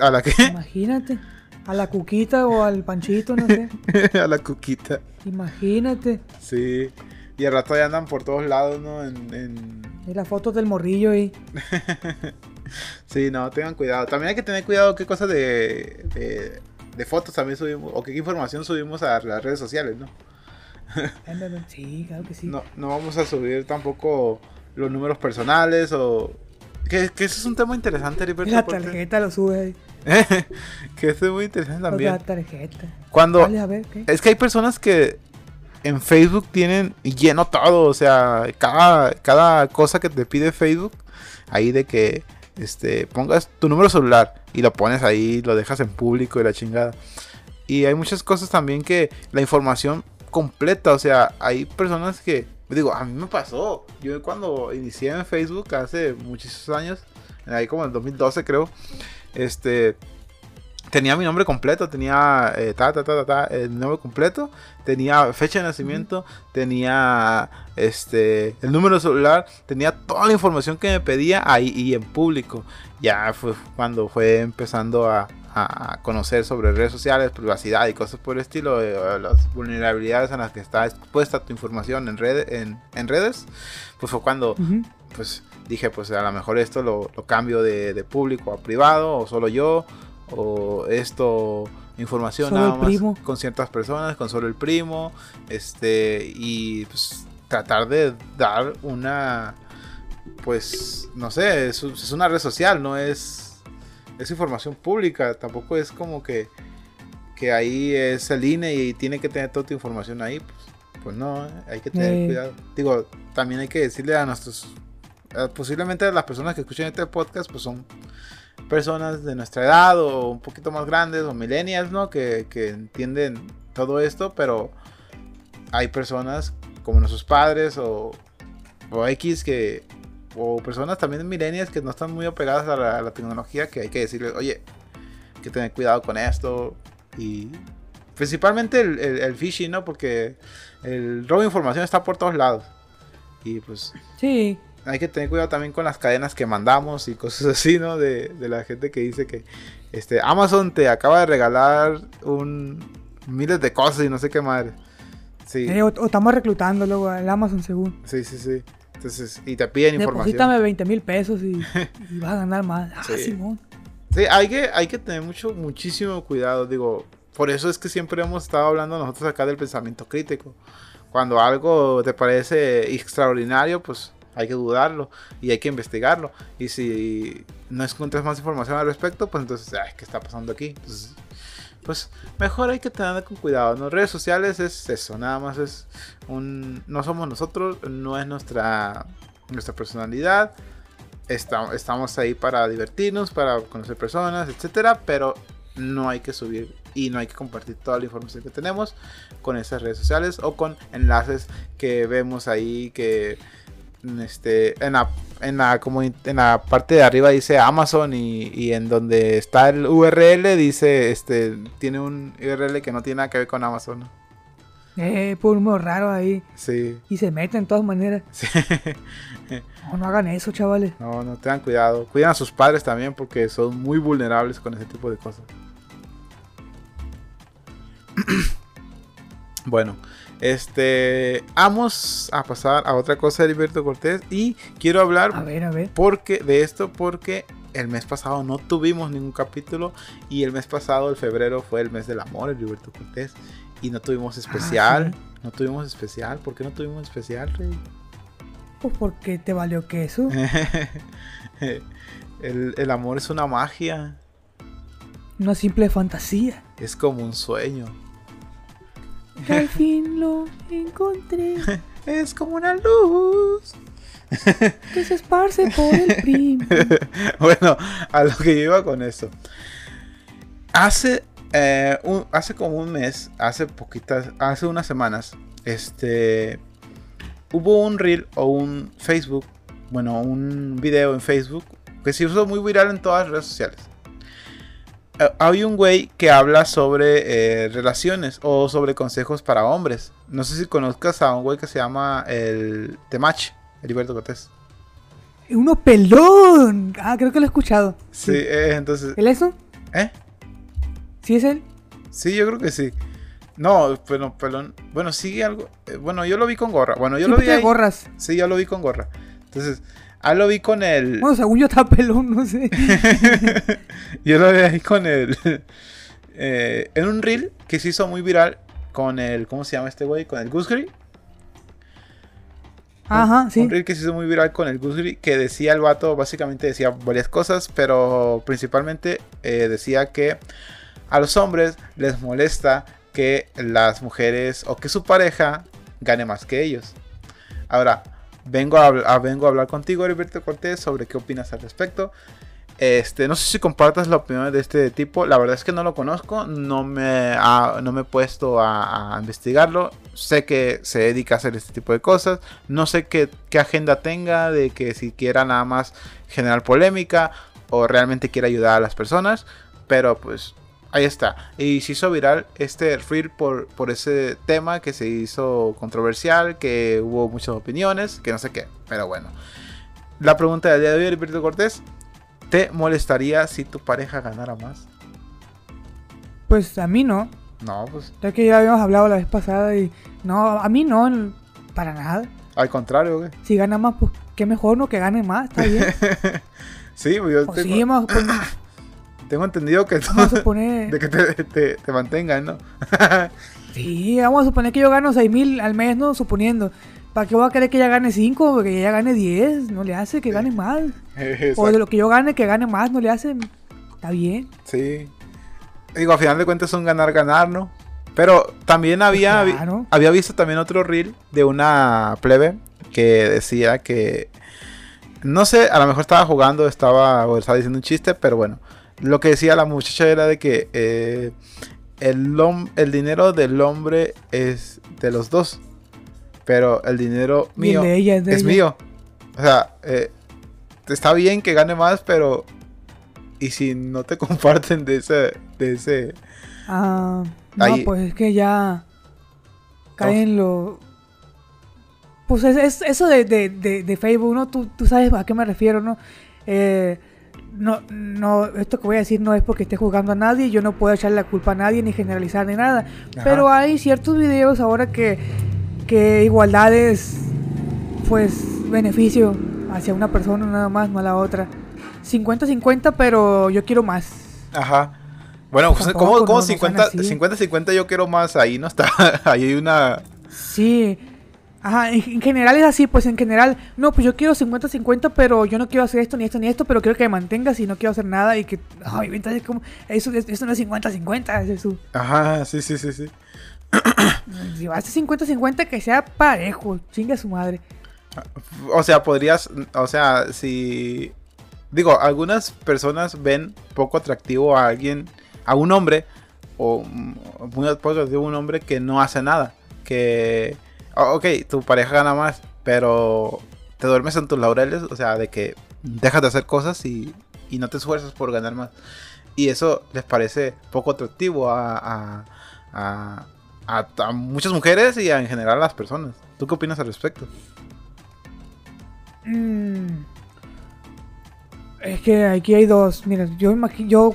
A la que, Imagínate. A la cuquita o al panchito, no sé. a la cuquita. Imagínate. Sí. Y al rato ya andan por todos lados, ¿no? En, en- Y las fotos del morrillo ahí. Sí, no, tengan cuidado. También hay que tener cuidado qué cosas de, de, de fotos también subimos, o qué información subimos a las redes sociales, ¿no? Sí, claro que sí. No, no vamos a subir tampoco los números personales o... Que, que eso es un tema interesante, Heriberto, la porque- tarjeta lo sube ahí. que eso es muy interesante también. La tarjeta. Cuando... Dale, a ver, ¿qué? Es que hay personas que en Facebook tienen lleno todo, o sea, cada, cada cosa que te pide Facebook, ahí de que este, pongas tu número celular y lo pones ahí, lo dejas en público y la chingada. Y hay muchas cosas también que la información completa, o sea, hay personas que, digo, a mí me pasó, yo cuando inicié en Facebook hace muchísimos años, ahí como en el 2012 creo, este, tenía mi nombre completo, tenía eh, ta, ta, ta, ta, el nombre completo, tenía fecha de nacimiento, tenía este el número celular, tenía toda la información que me pedía ahí y en público. Ya fue cuando fue empezando a, a conocer sobre redes sociales, privacidad y cosas por el estilo, eh, las vulnerabilidades en las que está expuesta tu información en, red, en, en redes, pues fue cuando pues dije, pues a lo mejor esto lo, lo cambio de, de público a privado, o solo yo, o esto, información Solo nada más primo. con ciertas personas, con solo el primo, este, y pues tratar de dar una, pues, no sé, es, es una red social, no es, es información pública, tampoco es como que, que ahí es el INE y tiene que tener toda tu información ahí, pues, pues no, hay que tener Eh. cuidado. Digo, también hay que decirle a nuestros posiblemente las personas que escuchan este podcast pues son personas de nuestra edad o un poquito más grandes o millennials, ¿no? Que, que entienden todo esto, pero hay personas como nuestros padres o, o X que o personas también millennials que no están muy apegadas a la, a tecnología que hay que decirles, oye, hay que tener cuidado con esto y principalmente el, el, el phishing, ¿no? Porque el robo de información está por todos lados y pues Sí. Hay que tener cuidado también con las cadenas que mandamos y cosas así, ¿no? De, de la gente que dice que este Amazon te acaba de regalar un miles de cosas y no sé qué madre. Sí, Eh, o, o estamos reclutando luego al Amazon según. sí, sí, sí. Entonces, y te piden información. Deposítame 20 mil pesos y, y vas a ganar más. Ah, Sí. Simón. Sí, hay que, hay que tener mucho, muchísimo cuidado. Digo, por eso es que siempre hemos estado hablando nosotros acá del pensamiento crítico. Cuando algo te parece extraordinario, pues hay que dudarlo y hay que investigarlo. Y si no encuentras más información al respecto, pues entonces, ay, ¿qué está pasando aquí? Pues mejor hay que tener con cuidado. ¿no? Redes sociales es eso, nada más es un... No somos nosotros, no es nuestra, nuestra personalidad. Esta- estamos ahí para divertirnos, para conocer personas, etcétera, pero no hay que subir y no hay que compartir toda la información que tenemos con esas redes sociales o con enlaces que vemos ahí que este en la en la como en la parte de arriba dice Amazon y, y en donde está el URL dice este tiene un URL que no tiene nada que ver con Amazon. Eh, por un número raro ahí. sí, Y se meten de todas maneras. sí. No, no hagan eso, chavales. no no tengan cuidado cuiden a sus padres también porque son muy vulnerables con ese tipo de cosas Bueno, este vamos a pasar a otra cosa de Heriberto Cortés y quiero hablar A ver, a ver. porque de esto porque el mes pasado no tuvimos ningún capítulo y el mes pasado el febrero fue el mes del amor Heriberto Cortés y no tuvimos especial, sí. no tuvimos especial, ¿por qué no tuvimos especial, Rey? Pues porque te valió queso. el, el amor es una magia, Una simple fantasía. es como un sueño, al fin lo encontré. es como una luz. Que se esparce por el primo. bueno, a lo que yo iba con eso. Hace, eh, un- hace como un mes, hace poquitas, hace unas semanas, este, hubo un reel o un Facebook, bueno, un video en Facebook que se hizo muy viral en todas las redes sociales. Eh, hay un güey que habla sobre eh, relaciones o sobre consejos para hombres. No sé si conozcas a un güey que se llama el Temach, Heriberto Cortés. Uno pelón. Ah, creo que lo he escuchado. Sí, eh, entonces, ¿El eso? ¿eh? ¿Sí es él? Sí, yo creo que sí. No, pero, pelón. Bueno, sí, algo. Bueno, yo lo vi con gorra. Bueno, yo lo Siempre vi. ahí- gorras. Sí, yo lo vi con gorra. Entonces, ah, lo vi con el. Bueno, según yo está pelón, no sé. yo lo vi ahí con el. eh, en un reel que se hizo muy viral con el. ¿Cómo se llama este güey? Con el Gusgri. Ajá, sí. Un reel que se hizo muy viral con el Gusgri. Que decía el vato, básicamente decía varias cosas. Pero principalmente eh, decía que a los hombres les molesta que las mujeres o que su pareja gane más que ellos. Ahora, vengo a, vengo a hablar contigo, Heriberto Cortés, sobre qué opinas al respecto. Este, no sé si compartas la opinión de este tipo. La verdad es que no lo conozco. No me, ha- no me he puesto a, a investigarlo. Sé que se dedica a hacer este tipo de cosas. No sé qué, qué agenda tenga de que si quiera nada más generar polémica o realmente quiere ayudar a las personas. Pero pues ahí está. Y se hizo viral este reel por, por ese tema que se hizo controversial, que hubo muchas opiniones, que no sé qué. Pero bueno. La pregunta del día de hoy, Heriberto Cortés. ¿Te molestaría si tu pareja ganara más? Pues a mí no. No, pues Ya que ya habíamos hablado la vez pasada y... No, a mí no, para nada. al contrario, güey. Si gana más, pues qué mejor, ¿no? Que gane más, está bien. Sí, pues yo O tengo, sí, tengo entendido que vamos a suponer... de que te, te, te mantengan, ¿no? Sí, vamos a suponer que yo gano 6 mil al mes, ¿no? Suponiendo. ¿Para qué voy a querer que ella gane 5? Que ella gane 10. No le hace que gane más. O de lo que yo gane, que gane más. No le hace. Está bien. Sí. Digo, a final de cuentas es un ganar-ganar, ¿no? Pero también había, vi- Claro. había visto también otro reel de una plebe que decía que... No sé, a lo mejor estaba jugando, estaba, o estaba diciendo un chiste, pero bueno. Lo que decía la muchacha era de que eh, el, el dinero del hombre es de los dos. Pero el dinero el mío de ella es de es ella. mío. O sea, eh, está bien que gane más, pero... ¿Y si no te comparten de ese... De ese... Ah, no, Ahí- pues es que ya cae en lo... Pues es, es- eso de, de, de, de Facebook, ¿no? Tú, tú sabes a qué me refiero, ¿no? Eh, no, no, esto que voy a decir no es porque esté juzgando a nadie, yo no puedo echarle la culpa a nadie, ni generalizar, ni nada. Ajá. Pero hay ciertos videos ahora que, que igualdad es, pues, beneficio hacia una persona nada más, no a la otra. 50-50, pero yo quiero más. Ajá. Bueno, Pues ¿cómo, cómo no sean 50, así. 50, 50 yo quiero más? Ahí no está. Ahí hay una... Sí. Ajá, en, en general es así, pues en general, no, pues yo quiero 50-50, pero yo no quiero hacer esto, ni esto, ni esto, pero quiero que me mantengas y no quiero hacer nada y que, ay, entonces, como, eso, eso no es 50-50, es eso. Ajá, sí, sí, sí, sí. Si va a ser 50-50, que sea parejo, chinga su madre. O sea, podrías... O sea, si... Digo, algunas personas ven poco atractivo a alguien, a un hombre, o muy poco atractivo a un hombre que no hace nada. Que... o- ok, tu pareja gana más, pero te duermes en tus laureles, o sea, de que dejas de hacer cosas y, y no te esfuerzas por ganar más. Y eso les parece poco atractivo a, a, a- a- muchas mujeres y a- en general a las personas. ¿Tú qué opinas al respecto? Mm. Es que aquí hay dos, mira, yo imagino, yo,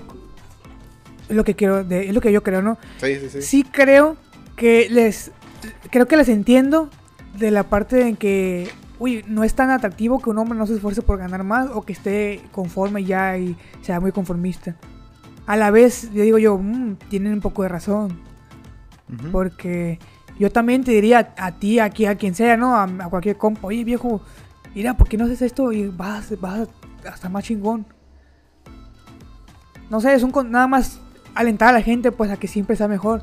es lo que quiero, de- es lo que yo creo, ¿no? Sí, sí, sí. sí creo que les creo que les entiendo de la parte en que uy no es tan atractivo que un hombre no se esfuerce por ganar más o que esté conforme ya y sea muy conformista. A la vez yo digo yo "Mm, tienen un poco de razón porque yo también te diría a ti aquí a quien sea no a, a cualquier compa oye viejo mira por qué no haces esto y vas vas hasta más chingón no sé es un con- nada más alentar a la gente pues a que siempre sea mejor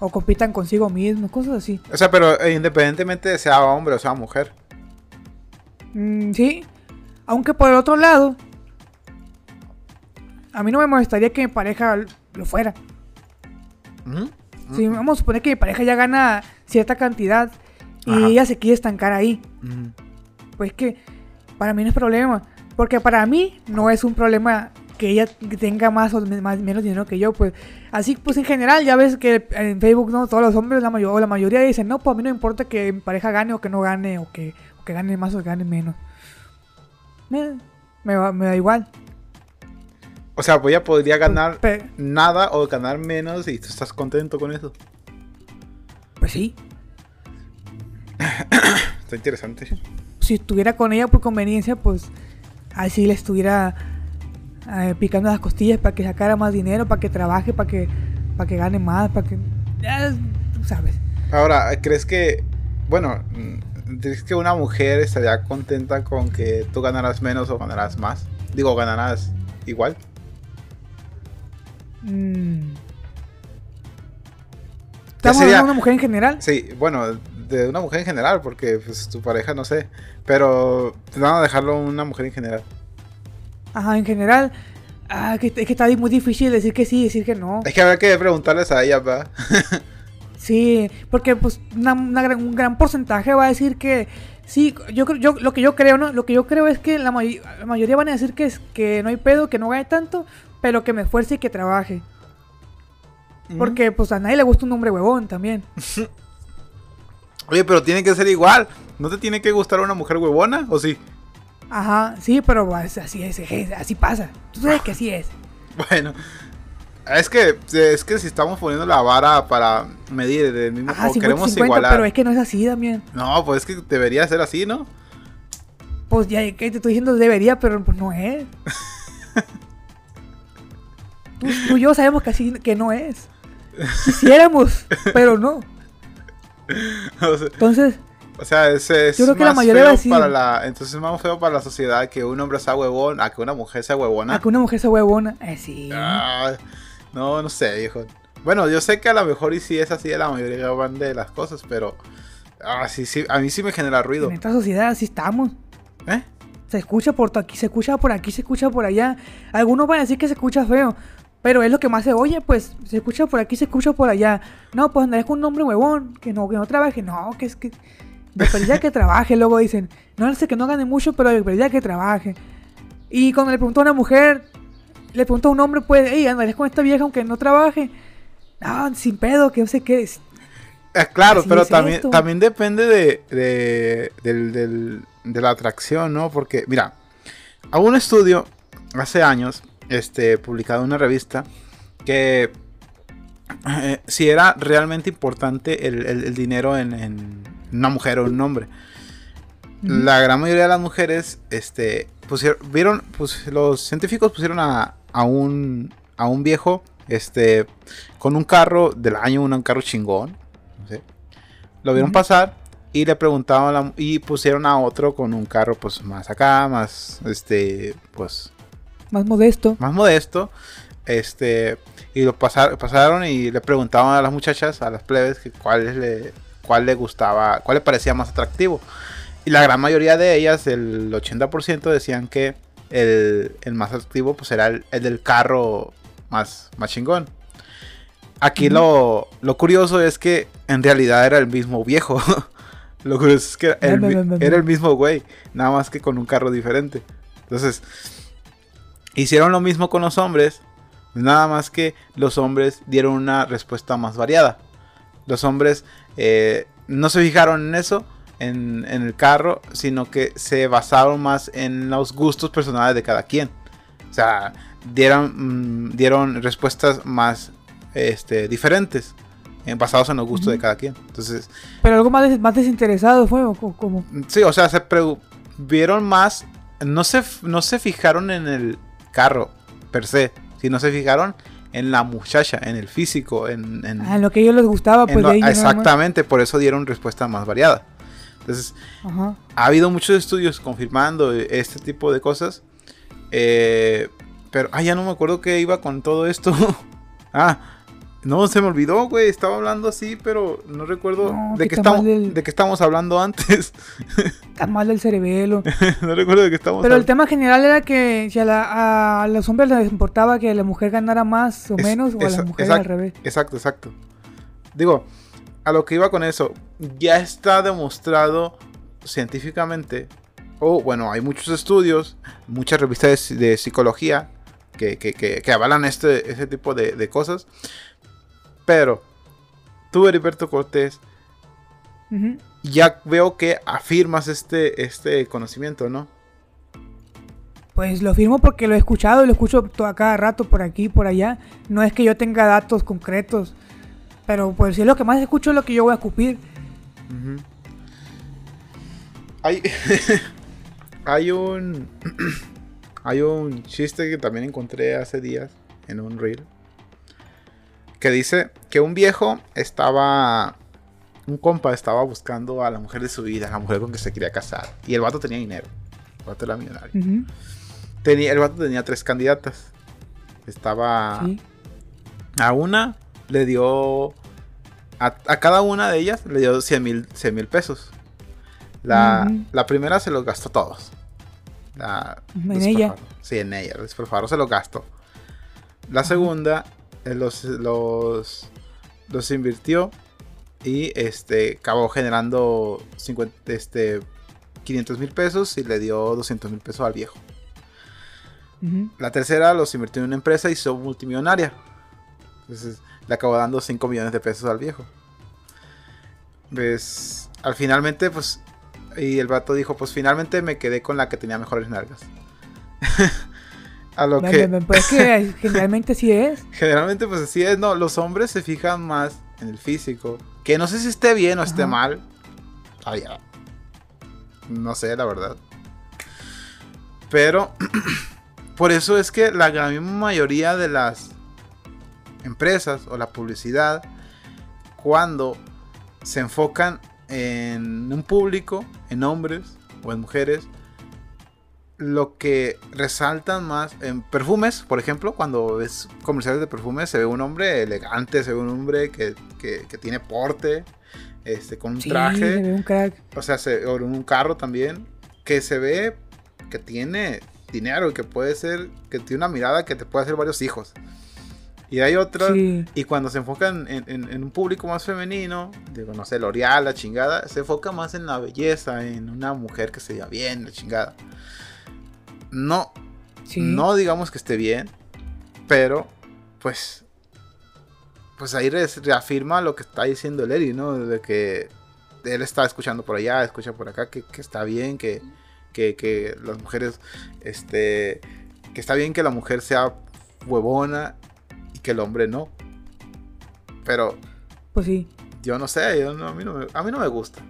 o compitan consigo mismos, cosas así. O sea, pero eh, independientemente de sea hombre o sea mujer. Mm, sí, aunque por el otro lado, a mí no me molestaría que mi pareja lo fuera. Ujú. Si vamos a suponer que mi pareja ya gana cierta cantidad y Ajá. ella se quiere estancar ahí, pues que para mí no es problema. Porque para mí no es un problema que ella tenga más o más- menos dinero que yo, pues así pues en general ya ves que en Facebook no todos los hombres la mayor, o la mayoría dicen no pues a mí no me importa que mi pareja gane o que no gane o que, o que gane más o que gane menos me, me, va- me da igual O sea, pues ella podría ganar Pe- nada o ganar menos y tú estás contento con eso. pues sí Está interesante. si estuviera con ella por conveniencia pues así le estuviera eh, picando las costillas para que sacara más dinero para que trabaje para que para que gane más para que ya tú sabes Ahora, ¿crees que, bueno, ¿crees que una mujer estaría contenta con que tú ganarás menos o ganarás más? Digo, ganarás igual. Mm. ¿Estamos sería- hablando de una mujer en general? Sí, bueno, de una mujer en general, porque pues tu pareja no sé, pero te van a dejarlo una mujer en general. Ajá, en general. Ah, que, es que está muy difícil decir que sí y decir que no. Es que habrá que preguntarles a ella, ¿verdad? Sí, porque pues una- una gran- un gran porcentaje va a decir que sí. Yo, creo- yo lo que yo creo, ¿no? Lo que yo creo es que la, may- la mayoría van a decir que, es, que no hay pedo, que no gane tanto, pero que me esfuerce y que trabaje. Porque pues a nadie le gusta un hombre huevón también. Oye, pero tiene que ser igual. ¿No te tiene que gustar una mujer huevona? ¿O sí? Ajá, sí, pero así es, es- así pasa. Tú sabes que así es. Bueno. Es que, es que si estamos poniendo la vara para medir del mismo Ah, o 50, queremos 50, igualar. pero es que no es así, Damián. No, pues es que debería ser así, ¿no? Pues ya que te estoy diciendo debería, pero pues no es. tú, tú y yo sabemos que así que no es. Quisiéramos, pero no. Entonces, o sea, es, es Yo creo que la más mayoría va a feo decir- para la, entonces es más feo para la sociedad que un hombre sea huevón a que una mujer sea huevona. a que una mujer sea huevona. Eh, sí. Ah, no, no sé, viejo. Bueno, yo sé que a lo mejor y sí es así de la mayoría van de las cosas, pero ah, sí, sí, a mí sí me genera ruido. En esta sociedad así estamos. ¿Eh? Se escucha por aquí, se escucha por aquí, se escucha por allá. Algunos van a decir que se escucha feo, pero es lo que más se oye, pues se escucha por aquí, se escucha por allá. No, pues andaré con un hombre huevón, que no, que no trabaje, no, que es que. De perdida que trabaje, luego dicen, no sé que no gane mucho, pero de perdida que trabaje. Y cuando le preguntó a una mujer, le preguntó a un hombre, pues, hey, andaré con esta vieja aunque no trabaje. No, sin pedo, que no sé qué. Eh, claro, Así pero es también, esto. también depende de, de, del- del- de la atracción, ¿no? Porque, mira, hubo un estudio hace años, este, publicado en una revista, que eh, si era realmente importante el, el- el dinero en, en una mujer o un hombre. La gran mayoría de las mujeres, este, pusieron, vieron, pues los científicos pusieron a, a un, a un viejo, este, con un carro del año, un carro chingón, no sé. Lo vieron pasar y le preguntaban, la- y pusieron a otro con un carro, pues, más acá, más, este, pues, Más modesto. más modesto, este, y lo pasar- pasaron y le preguntaban a las muchachas, a las plebes, que cuál le, cuál le gustaba, cuál le parecía más atractivo. Y la gran mayoría de ellas, el 80% decían que el, el más atractivo pues era el, el del carro más, más chingón. Aquí lo, lo curioso es que en realidad era el mismo viejo. lo curioso es que el, era el mismo güey, nada más que con un carro diferente. Entonces, hicieron lo mismo con los hombres, nada más que los hombres dieron una respuesta más variada. Los hombres eh, no se fijaron en eso, en, en el carro, sino que se basaron más en los gustos personales de cada quien. O sea, dieron, mm, dieron respuestas más este, diferentes, eh, basados en los gustos de cada quien. Entonces, Pero algo más, des- más desinteresado fue, o como. Sí, o sea, se vieron más, no se, no se fijaron en el carro per se, sino se fijaron en la muchacha, en el físico, en... en- Ah, en lo que a ellos les gustaba, pues lo- de ellos. exactamente, por eso dieron respuesta más variada. Entonces, Ajá. ha habido muchos estudios confirmando este tipo de cosas, eh, pero, ah, ya no me acuerdo que iba con todo esto. ah, no, se me olvidó, güey, estaba hablando así, pero no recuerdo No, de, qué estamos, de qué estamos hablando antes. Está mal del cerebelo. no recuerdo de qué estamos Pero el tema general era que si a, la- a los hombres les importaba que la mujer ganara más o Es- menos, o a las mujeres exact- al revés. Exacto, exacto. Digo, a lo que iba con eso, ya está demostrado científicamente, o bueno, hay muchos estudios, muchas revistas de, de psicología que, que- que- que avalan este, ese tipo de, de cosas, pero tú, Heriberto Cortés, ya veo que afirmas este, este conocimiento, ¿no? Pues lo firmo porque lo he escuchado y lo escucho a cada rato por aquí por allá. No es que yo tenga datos concretos, pero pues si es lo que más escucho es lo que yo voy a escupir. Hay, hay un hay un chiste que también encontré hace días en un reel que dice que un viejo estaba un compa estaba buscando a la mujer de su vida, la mujer con que se quería casar y el vato tenía dinero, el vato era millonario. Tenía, el vato tenía tres candidatas. Estaba Sí. a una le dio. A, a cada una de ellas le dio 100 mil pesos. La, la primera se los gastó todos. La, En ella. Sí, en ella. Farfaro se los gastó. La segunda los, los, los invirtió y este acabó generando 50, este, 500 mil pesos y le dio 200 mil pesos al viejo. La tercera los invirtió en una empresa y hizo multimillonaria. Entonces le acabó dando 5 millones de pesos al viejo. Pues al finalmente, pues. Y el vato dijo: Pues finalmente me quedé con la que tenía mejores nalgas. a lo que... Pues que generalmente sí es. Generalmente pues así es, no, los hombres se fijan más en el físico. Que no sé si esté bien o esté mal. Ah, ya. No sé, la verdad. Pero por eso es que la gran mayoría de las empresas o la publicidad, cuando se enfocan en un público, en hombres o en mujeres, lo que resaltan más en perfumes, por ejemplo, cuando ves comerciales de perfumes, se ve un hombre elegante, se ve un hombre que, que- que tiene porte, este, con un Sí, traje, se ve un crack. o sea, se, o un carro también, que se ve que tiene dinero y que puede ser, que tiene una mirada que te puede hacer varios hijos. Y hay otras, Sí. y cuando se enfocan en, en- en un público más femenino, digo, no sé, L'Oreal, la chingada, se enfoca más en la belleza, en una mujer que se vea bien, la chingada. No, Sí. no digamos que esté bien, pero pues pues ahí re- reafirma lo que está diciendo Eri, ¿no? De que él está escuchando por allá, escucha por acá, que, que está bien, que, que, que las mujeres, este, que está bien que la mujer sea huevona y que el hombre no. Pero Pues sí. yo no sé, yo no- a, mí no me, a mí no me gusta.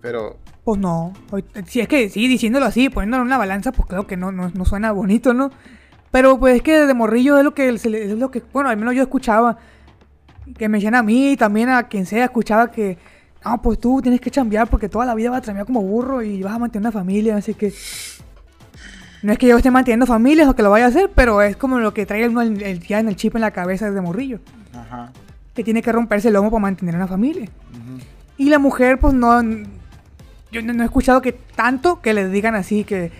Pero Pues no. Si es que sí, diciéndolo así, poniéndolo en una balanza, pues claro que no, no, no suena bonito, ¿no? Pero pues es que de morrillo es lo que es lo que, bueno, al menos yo escuchaba. Que me decían a mí y también a quien sea, escuchaba que, no, pues tú tienes que chambear porque toda la vida vas a chambear como burro y vas a mantener una familia, así que. No es que yo esté manteniendo familias o que lo vaya a hacer, pero es como lo que trae uno el, el- ya en el chip en la cabeza desde morrillo. ajá. Que tiene que romperse el lomo para mantener una familia. ujú. Y la mujer, pues no. Yo no, he escuchado que tanto que les digan así que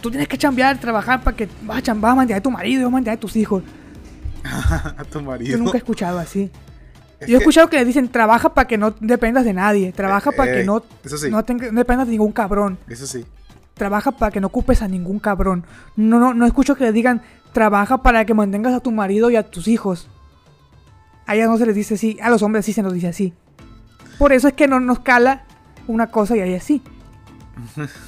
tú tienes que chambear, trabajar para que vas a, cham- vas a tu marido y vas a a tus hijos. a tu marido. Yo nunca he escuchado así. Es Yo he escuchado que le dicen trabaja para que no dependas de nadie, trabaja Eh, para que no, eso sí. no, tenga- no dependas de ningún cabrón, Eso sí. trabaja para que no ocupes a ningún cabrón. No, no, no escucho que le digan trabaja para que mantengas a tu marido y a tus hijos. A ellas no se les dice así, a los hombres sí se nos dice así. Por eso es que no nos cala una cosa y ahí así.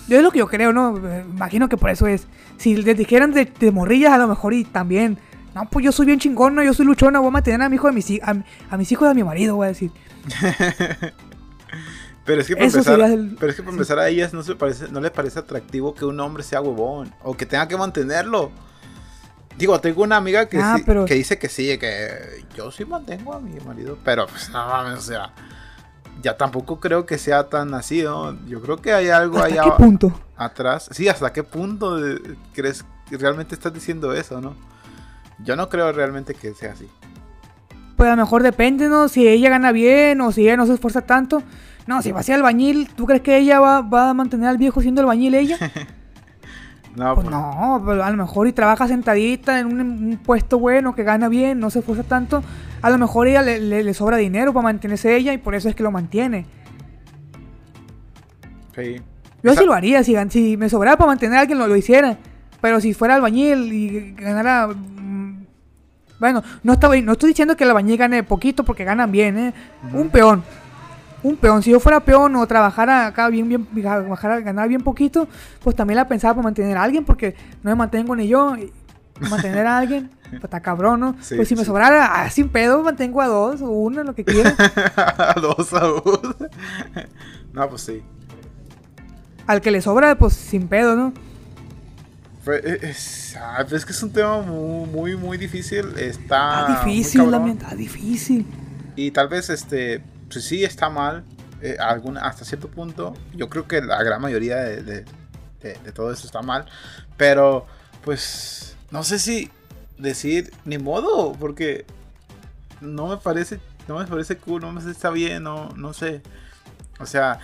Yo es lo que yo creo, ¿no? Imagino que por eso es. Si les dijeran de, de morrillas, a lo mejor y también. No, pues yo soy bien chingón, ¿no? yo soy luchona, voy a mantener a mi hijo de mis, a, a mis hijos a mi marido, voy a decir. Pero es que para Eso empezar, el- pero es que para sí. empezar a ellas no, se parece, no le parece atractivo que un hombre sea huevón o que tenga que mantenerlo. Digo, tengo una amiga que, Ah, sí- pero- que dice que sí, que yo sí mantengo a mi marido, pero pues no mames, o sea, ya tampoco creo que sea tan así, ¿no? Yo creo que hay algo ¿Hasta ahí qué punto? atrás. Sí, ¿hasta qué punto de- crees que realmente estás diciendo eso, no? Yo no creo realmente que sea así. Pues a lo mejor depende, ¿no? Si ella gana bien o si ella no se esfuerza tanto. No, si va a ser albañil, ¿tú crees que ella va, va a mantener al viejo siendo albañil ella? No, Pues pues, no, pero a lo mejor y trabaja sentadita en un, un puesto bueno, que gana bien, no se esfuerza tanto. A lo mejor ella le, le- le sobra dinero para mantenerse ella y por eso es que lo mantiene. sí. Yo Esa- sí lo haría, si, si me sobrara para mantener a alguien lo, lo hiciera. Pero si fuera albañil y ganara... mm, Bueno, no, estaba, no estoy diciendo que el albañil gane poquito porque ganan bien, ¿eh? Un peón. Un peón. Si yo fuera peón o trabajara acá bien, bien, trabajara, ganar bien poquito, pues también la pensaba para mantener a alguien porque no me mantengo ni yo. Mantener a alguien, pues está cabrón, ¿no? Sí, pues si me sí. sobrara, ah, sin pedo, mantengo a dos o uno, lo que quiera. Dos a uno. No, pues sí. Al que le sobra, pues sin pedo, ¿no? Es, ah, pues es que es un tema muy, muy, muy difícil. Está. Muy difícil, la cabrón. mente, ah, difícil. Y tal vez, este, pues sí está mal. eh, algún- hasta cierto punto. Yo creo que la gran mayoría de, de- de- de todo eso está mal. Pero, pues, no sé si decir ni modo. Porque no me parece, no me parece cool, no me está bien, no, no sé. O sea,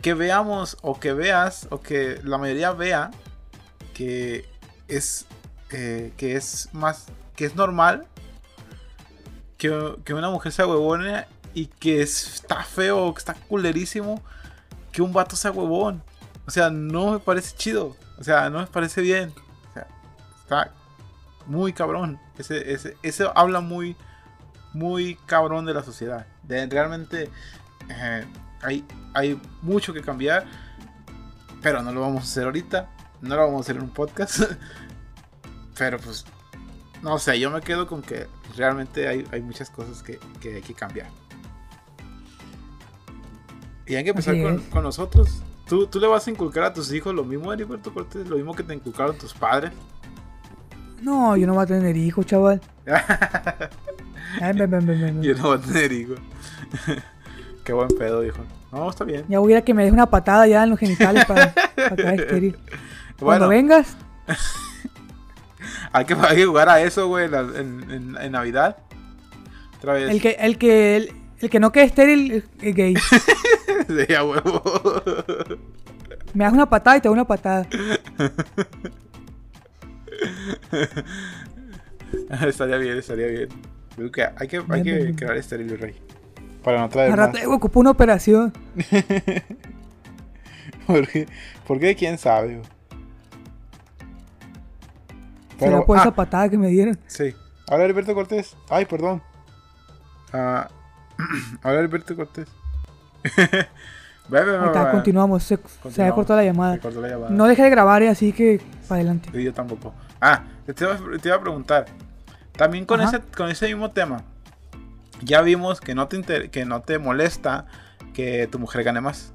que veamos o que veas o que la mayoría vea que es eh, que es más que es normal que, que una mujer sea huevona y que es- está feo, que está culerísimo que un vato sea huevón. O sea, no me parece chido. O sea, no me parece bien. O sea, está muy cabrón. Ese, ese, eso habla muy, muy cabrón de la sociedad. De realmente eh, hay, hay mucho que cambiar. Pero no lo vamos a hacer ahorita. No lo vamos a hacer en un podcast. Pero pues, no sé, yo me quedo con que realmente hay, hay muchas cosas que, que hay que cambiar. Y hay que empezar con, con nosotros. ¿Tú, ¿Tú le vas a inculcar a tus hijos lo mismo, Heriberto Cortés? Lo mismo que te inculcaron tus padres. No, yo no voy a tener hijos, chaval. Ay, ven, ven, ven, ven, ven. Yo no voy a tener hijos. Qué buen pedo, hijo. No, está bien. Ya voy a ir a que me des una patada ya en los genitales para, para caer estéril. Cuando Bueno, vengas, hay que, hay que jugar a eso, güey, en, Navidad. Otra vez. el que, el que, el, el que no quede estéril es- es gay. Sí, a huevo. Me das una patada y te doy una patada. estaría bien, estaría bien. Creo que hay que, hay que crear estéril rey. Para no traer ocupo una operación. ¿Por qué? ¿Por qué? ¿Quién sabe? güey? Será por ah, esa patada que me dieron. Sí. Ahora Alberto Cortés. Ay, perdón. Ah, ahora Alberto Cortés. está, ve. continuamos. Se, se Continuamos. había cortado la llamada. cortó la llamada. No deje de grabar, así que para adelante. Sí, yo tampoco. Ah, te iba, te iba a preguntar. También con Ajá. ese, con ese mismo tema. Ya vimos que no te que no te molesta que tu mujer gane más.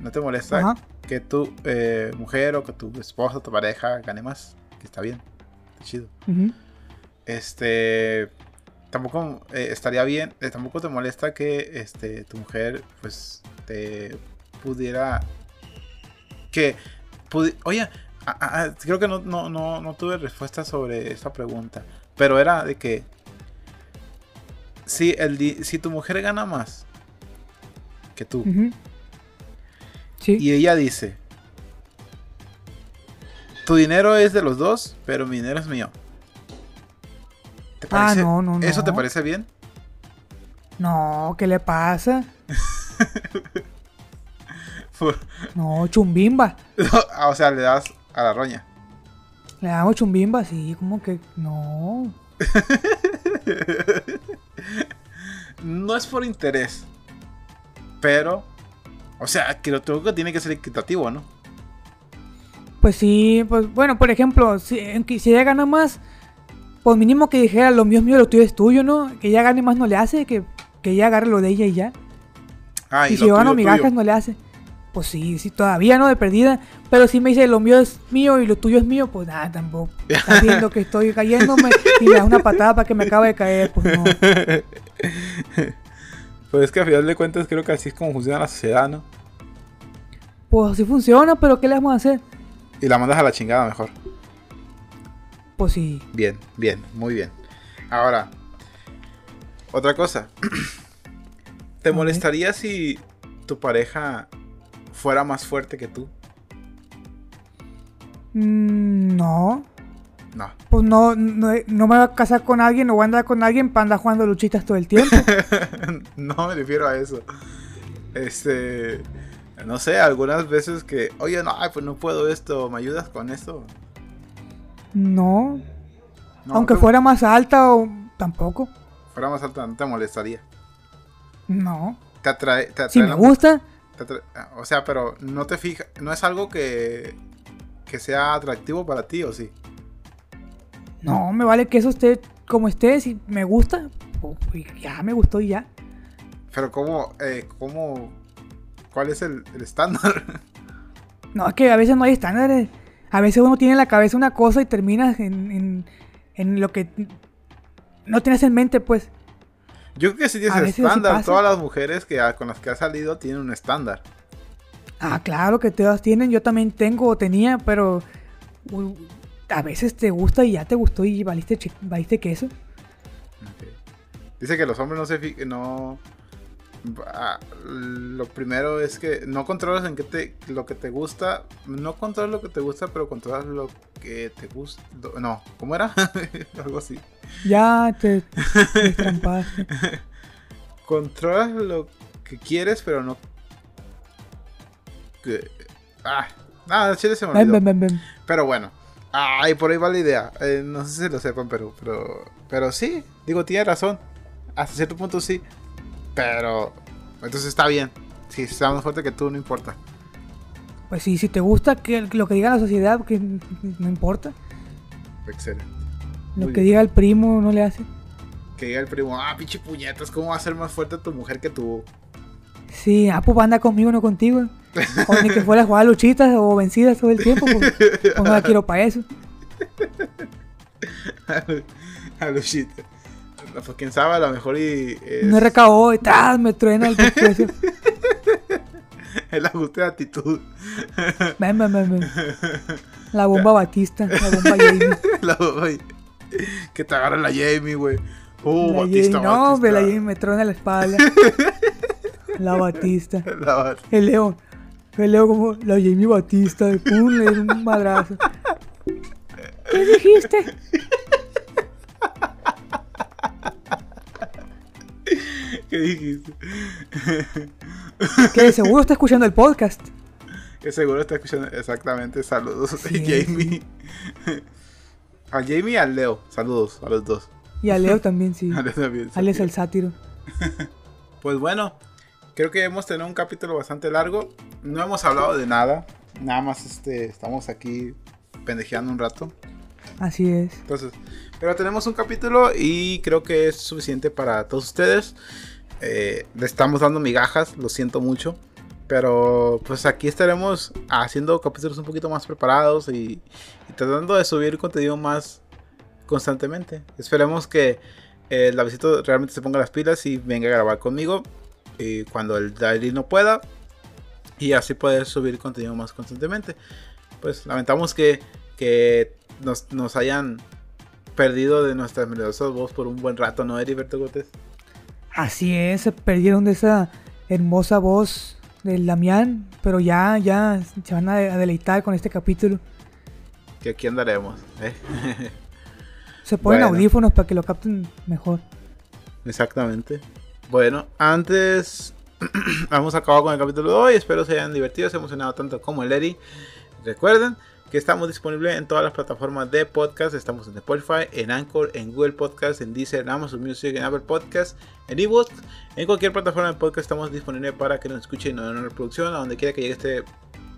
No te molesta Ajá. que tu eh, mujer o que tu esposa, tu pareja gane más. Que está bien. Está chido. Este. Tampoco eh, estaría bien. eh, tampoco te molesta que este, tu mujer, pues, te pudiera. Que. pudi- Oye, a- a- a- creo que no, no, no, no tuve respuesta sobre esta pregunta. Pero era de que. Si, el, di- si tu mujer gana más que tú. Sí. Y ella dice: Tu dinero es de los dos, pero mi dinero es mío. ¿Te Ah, parece- no, no, ¿Eso te no. parece bien? No, ¿qué le pasa? Por- No, chumbimba. Ah, o sea, le das a la roña. Le damos chumbimba, sí, como que no. No es por interés. Pero. O sea, que lo creo que tiene que ser equitativo, ¿no? Pues sí, pues bueno, por ejemplo, si, si ella gana más, pues mínimo que dijera lo mío es mío, lo tuyo es tuyo, ¿no? Que ella gane más no le hace, que, que ella agarre lo de ella y ya. Ah, y lo si yo gano migajas no le hace. Pues sí, sí, todavía no de perdida. Pero si me dice lo mío es mío y lo tuyo es mío, pues nada, tampoco. Estás viendo que estoy cayéndome y me das una patada para que me acabe de caer, pues no. Pues es que a final de cuentas creo que así es como funciona la sociedad, ¿no? Pues así funciona, pero ¿qué le vamos a hacer? Y la mandas a la chingada mejor. Pues sí. Bien, bien, muy bien. Ahora, otra cosa. ¿Te molestaría si tu pareja fuera más fuerte que tú? Mm, no. No. Pues no, no, no me voy a casar con alguien o voy a andar con alguien para andar jugando luchitas todo el tiempo. no me refiero a eso. Este. No sé, algunas veces que, oye, no, ay, pues no puedo esto, ¿me ayudas con esto? No. No, Aunque te- fuera más alta o tampoco. fuera más alta, no te molestaría. No. Te atrae, te atrae Si me gusta, o sea, pero no te fijas, no es algo que, que sea atractivo para ti, ¿o sí? no, me vale que eso esté como esté. Si me gusta, pues ya me gustó y ya. Pero ¿cómo, eh, cómo, cuál es el, el estándar? No, es que a veces no hay estándares. A veces uno tiene en la cabeza una cosa y terminas en, en, en lo que no tienes en mente, pues. Yo creo que sí tienes estándar. Todas las mujeres que con las que has salido tienen un estándar. Ah, claro que todas tienen, yo también tengo o tenía, pero uh, a veces te gusta y ya te gustó y valiste, valiste queso. Ok. Dice que los hombres no se no ah, lo primero es que no controlas en qué te lo que te gusta, no controlas lo que te gusta, pero controlas lo que te gusta. No, ¿cómo era? Algo así. Ya te, te. Controlas lo que quieres, pero no que ah, nada, chile se me olvidó. ven, ven, ven. Pero bueno. Ay, por ahí va la idea. Eh, no sé si lo sepan, pero, pero. Pero sí, digo, tiene razón. Hasta cierto punto sí. Pero. Entonces está bien. Si está más fuerte que tú, no importa. Pues sí, si te gusta que lo que diga la sociedad, que no importa. Excelente. Lo Muy que bien. diga el primo no le hace. Que diga el primo, ah, pinche puñetas, ¿cómo va a ser más fuerte tu mujer que tú? Sí, ah, pues anda conmigo, no contigo. O ni que fuera a jugar luchitas o vencidas todo el tiempo, pues, pues no la quiero para eso. a Luchita. Pues quién sabe, a lo mejor y es No recabó, detrás me truena el pescuezo. el ajuste de actitud. Ven, ven, ven, ven. La bomba Batista, la bomba Jamie. La- que te agarra la Jamie, güey. La Batista, Jamie, no, hombre, la. Jamie me truena la espalda. La Batista. La El León. El León como la Jamie Batista. Pum, le dio un madrazo. ¿Qué dijiste? ¿Qué dijiste? Que seguro está escuchando el podcast. Que seguro está escuchando exactamente. Saludos, Sí, Jamie. A Jamie y al Leo. Saludos a los dos. Y a Leo también, sí. A Leo también. Al es el sátiro. Pues bueno, creo que hemos tenido un capítulo bastante largo. No hemos hablado de nada. Nada más este, estamos aquí pendejeando un rato. Así es. Entonces, pero tenemos un capítulo y creo que es suficiente para todos ustedes. Eh, le estamos dando migajas, lo siento mucho. Pero pues aquí estaremos haciendo capítulos un poquito más preparados y, y tratando de subir contenido más constantemente. Esperemos que eh, el Davidito realmente se ponga las pilas y venga a grabar conmigo y cuando el Daily no pueda y así poder subir contenido más constantemente. Pues lamentamos que, que nos, nos hayan perdido de nuestras melodiosas voz por un buen rato, ¿no, Heriberto Gómez? Así es, se perdieron de esa hermosa voz del Damián. Pero ya, ya se van a, a deleitar con este capítulo. Que aquí andaremos. ¿eh? Se ponen Bueno. audífonos para que lo capten mejor. Exactamente. Bueno, antes hemos acabado con el capítulo de hoy. Espero se hayan divertido, se hayan emocionado tanto como el Eri. Recuerden que estamos disponibles en todas las plataformas de podcast. Estamos en Spotify, en Anchor, en Google Podcast, en Deezer, en Amazon Music, en Apple Podcast, en eBooks. En cualquier plataforma de podcast estamos disponibles para que nos escuchen en una reproducción, a donde quiera que llegue este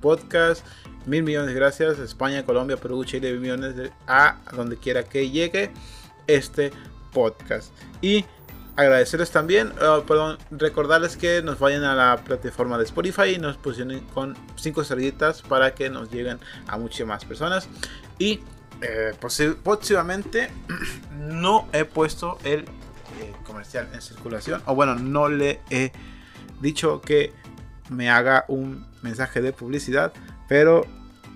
podcast. Mil millones de gracias. España, Colombia, Perú, Chile, mil millones a donde quiera que llegue este podcast. Y agradecerles también, eh, perdón, recordarles que nos vayan a la plataforma de Spotify y nos posicionen con 5 estrellitas para que nos lleguen a muchas más personas. Y eh, posi- próximamente no he puesto el eh, comercial en circulación, o bueno, no le he dicho que me haga un mensaje de publicidad, pero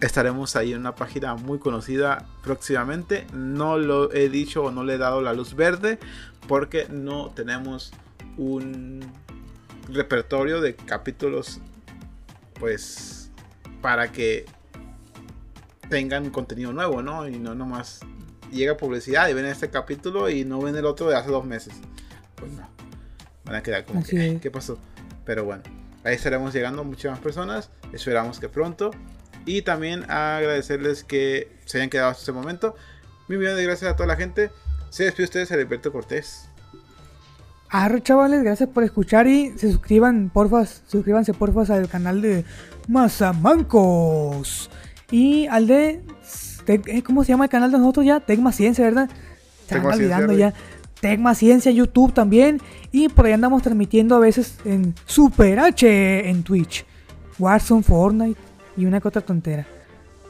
estaremos ahí en una página muy conocida próximamente. No lo he dicho o no le he dado la luz verde porque no tenemos un repertorio de capítulos pues para que tengan contenido nuevo, ¿no? Y no nomás llega publicidad y ven este capítulo y no ven el otro de hace dos meses. Pues no. Van a quedar como Así que, es. ¿qué pasó? Pero bueno, ahí estaremos llegando muchas más personas. Esperamos que pronto. Y también agradecerles que se hayan quedado hasta este momento. Mil millones de gracias a toda la gente. Se despide ustedes, Alberto Cortés. Arre, chavales, gracias por escuchar y se suscriban, porfas, suscríbanse porfas al canal de Mazamancos y al de, eh, ¿cómo se llama el canal de nosotros ya? Tecma Ciencia, ¿verdad? Se Tecma Ciencia, olvidando güey. ya. Tecma Ciencia, YouTube también y por ahí andamos transmitiendo a veces en Super H en Twitch, Warzone, Fortnite y una que otra tontera.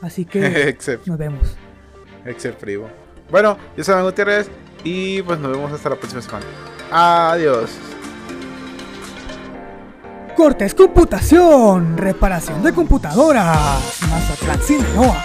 Así que nos vemos. excepto primo. Bueno, yo soy Manuel Gutiérrez y pues nos vemos hasta la próxima semana. Adiós. Cortes Computación, reparación de computadoras, Mazatlán, Sinaloa.